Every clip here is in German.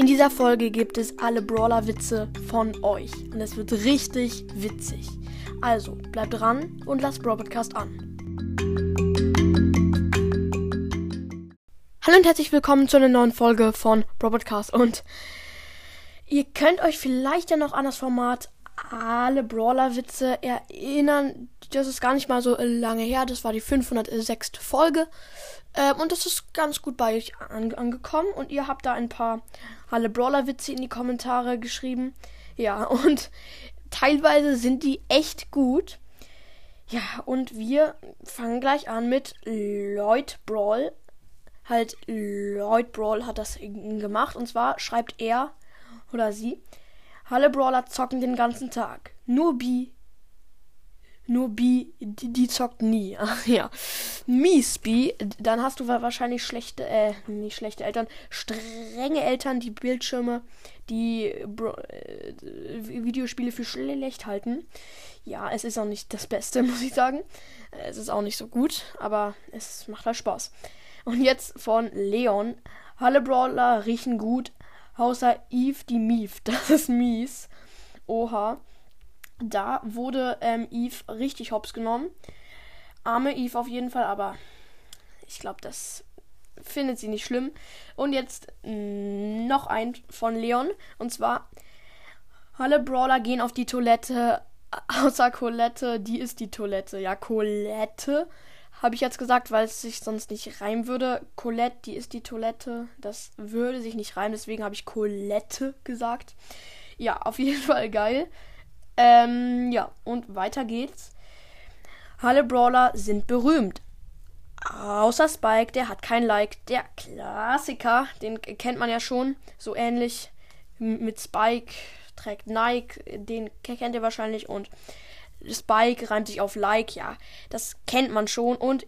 In dieser Folge gibt es alle Brawler-Witze von euch. Und es wird richtig witzig. Also, bleibt dran und lasst Brawl an. Hallo und herzlich willkommen zu einer neuen Folge von Brawl. Und ihr könnt euch vielleicht ja noch an das Format alle Brawler-Witze erinnern. Das ist gar nicht mal so lange her. Das war die 506. Folge. Ähm, und das ist ganz gut bei euch an angekommen. Und ihr habt da ein paar alle Brawler-Witze in die Kommentare geschrieben. Ja, und teilweise sind die echt gut. Ja, und wir fangen gleich an mit Lloyd Brawl. Halt, Lloyd Brawl hat das gemacht. Und zwar schreibt er oder sie. Alle Brawler zocken den ganzen Tag. Nur B nur B, die, die zockt nie. Ach ja. Mies B, dann hast du wahrscheinlich schlechte, äh, nicht schlechte Eltern, strenge Eltern, die Bildschirme, die Bro äh, Videospiele für schlecht halten. Ja, es ist auch nicht das Beste, muss ich sagen. Es ist auch nicht so gut, aber es macht halt Spaß. Und jetzt von Leon. Alle Brawler riechen gut, außer Eve die Mief. Das ist mies. Oha da wurde ähm, Eve richtig hops genommen. Arme Eve auf jeden Fall, aber ich glaube, das findet sie nicht schlimm. Und jetzt noch ein von Leon. Und zwar, alle Brawler gehen auf die Toilette, außer Colette, die ist die Toilette. Ja, Colette habe ich jetzt gesagt, weil es sich sonst nicht reimen würde. Colette, die ist die Toilette. Das würde sich nicht reimen, deswegen habe ich Colette gesagt. Ja, auf jeden Fall geil. Ähm, ja, und weiter geht's. Alle Brawler sind berühmt. Außer Spike, der hat kein Like. Der Klassiker, den kennt man ja schon. So ähnlich mit Spike trägt Nike, den kennt ihr wahrscheinlich. Und Spike reimt sich auf Like, ja, das kennt man schon. Und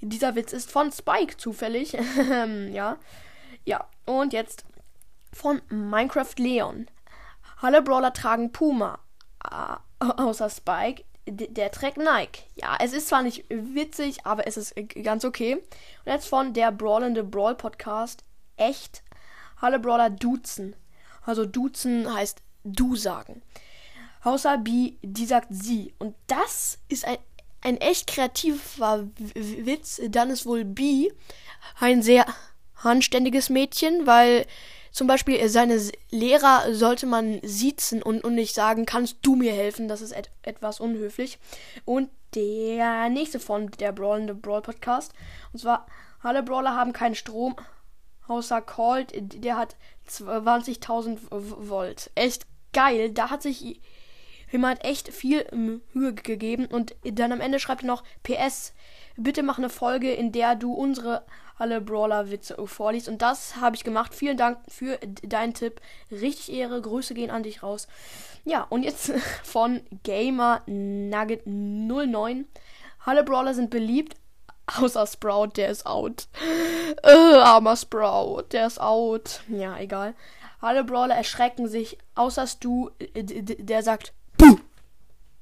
dieser Witz ist von Spike zufällig. ja. Ja, und jetzt von Minecraft Leon. Alle Brawler tragen Puma. Ah, außer Spike, der trägt Nike. Ja, es ist zwar nicht witzig, aber es ist ganz okay. Und jetzt von der Brawlende Brawl Podcast. Echt, alle Brawler duzen. Also duzen heißt du sagen. Außer B, die sagt sie. Und das ist ein, ein echt kreativer Witz. Dann ist wohl B ein sehr anständiges Mädchen, weil zum Beispiel seine Lehrer sollte man siezen und, und nicht sagen, kannst du mir helfen? Das ist et etwas unhöflich. Und der nächste von der Brawlende Brawl Podcast. Und zwar, alle Brawler haben keinen Strom. Außer Colt, der hat 20.000 Volt. Echt geil. Da hat sich jemand echt viel Mühe gegeben. Und dann am Ende schreibt er noch PS. Bitte mach eine Folge, in der du unsere alle Brawler-Witze vorliest. Und das habe ich gemacht. Vielen Dank für deinen Tipp. Richtig Ehre. Grüße gehen an dich raus. Ja, und jetzt von Gamer Nugget 09. Alle Brawler sind beliebt, außer Sprout, der ist out. Äh, armer Sprout, der ist out. Ja, egal. Alle Brawler erschrecken sich, außer Stu, äh, der sagt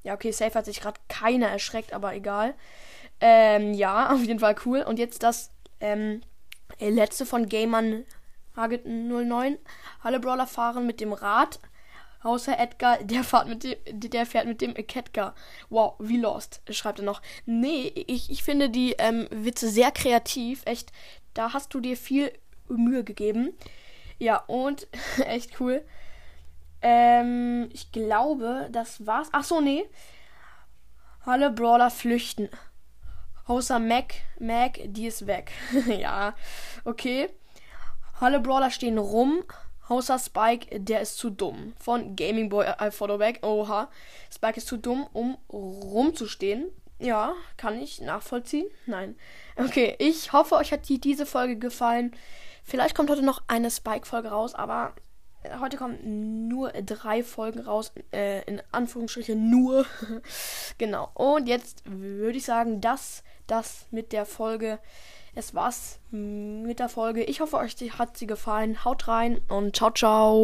Ja, okay, safe hat sich gerade keiner erschreckt, aber egal. Ähm, ja, auf jeden Fall cool. Und jetzt das ähm, äh, letzte von Gamern Haget 09. Alle Brawler fahren mit dem Rad. Außer Edgar, der fährt mit dem, der fährt mit dem Ketka. Wow, wie lost, schreibt er noch. Nee, ich, ich finde die ähm, Witze sehr kreativ. Echt, da hast du dir viel Mühe gegeben. Ja, und echt cool. Ähm, ich glaube, das war's. Ach so, nee. Alle Brawler flüchten. Außer Mac, Mac, die ist weg. ja, okay. Alle Brawler stehen rum. Außer Spike, der ist zu dumm. Von Gaming Boy I Follow Back. Oha. Spike ist zu dumm, um rumzustehen. Ja, kann ich nachvollziehen? Nein. Okay, ich hoffe, euch hat die, diese Folge gefallen. Vielleicht kommt heute noch eine Spike-Folge raus, aber heute kommen nur drei Folgen raus. Äh, in Anführungsstrichen nur. genau. Und jetzt würde ich sagen, das das mit der Folge. Es war's mit der Folge. Ich hoffe, euch hat sie gefallen. Haut rein und ciao, ciao.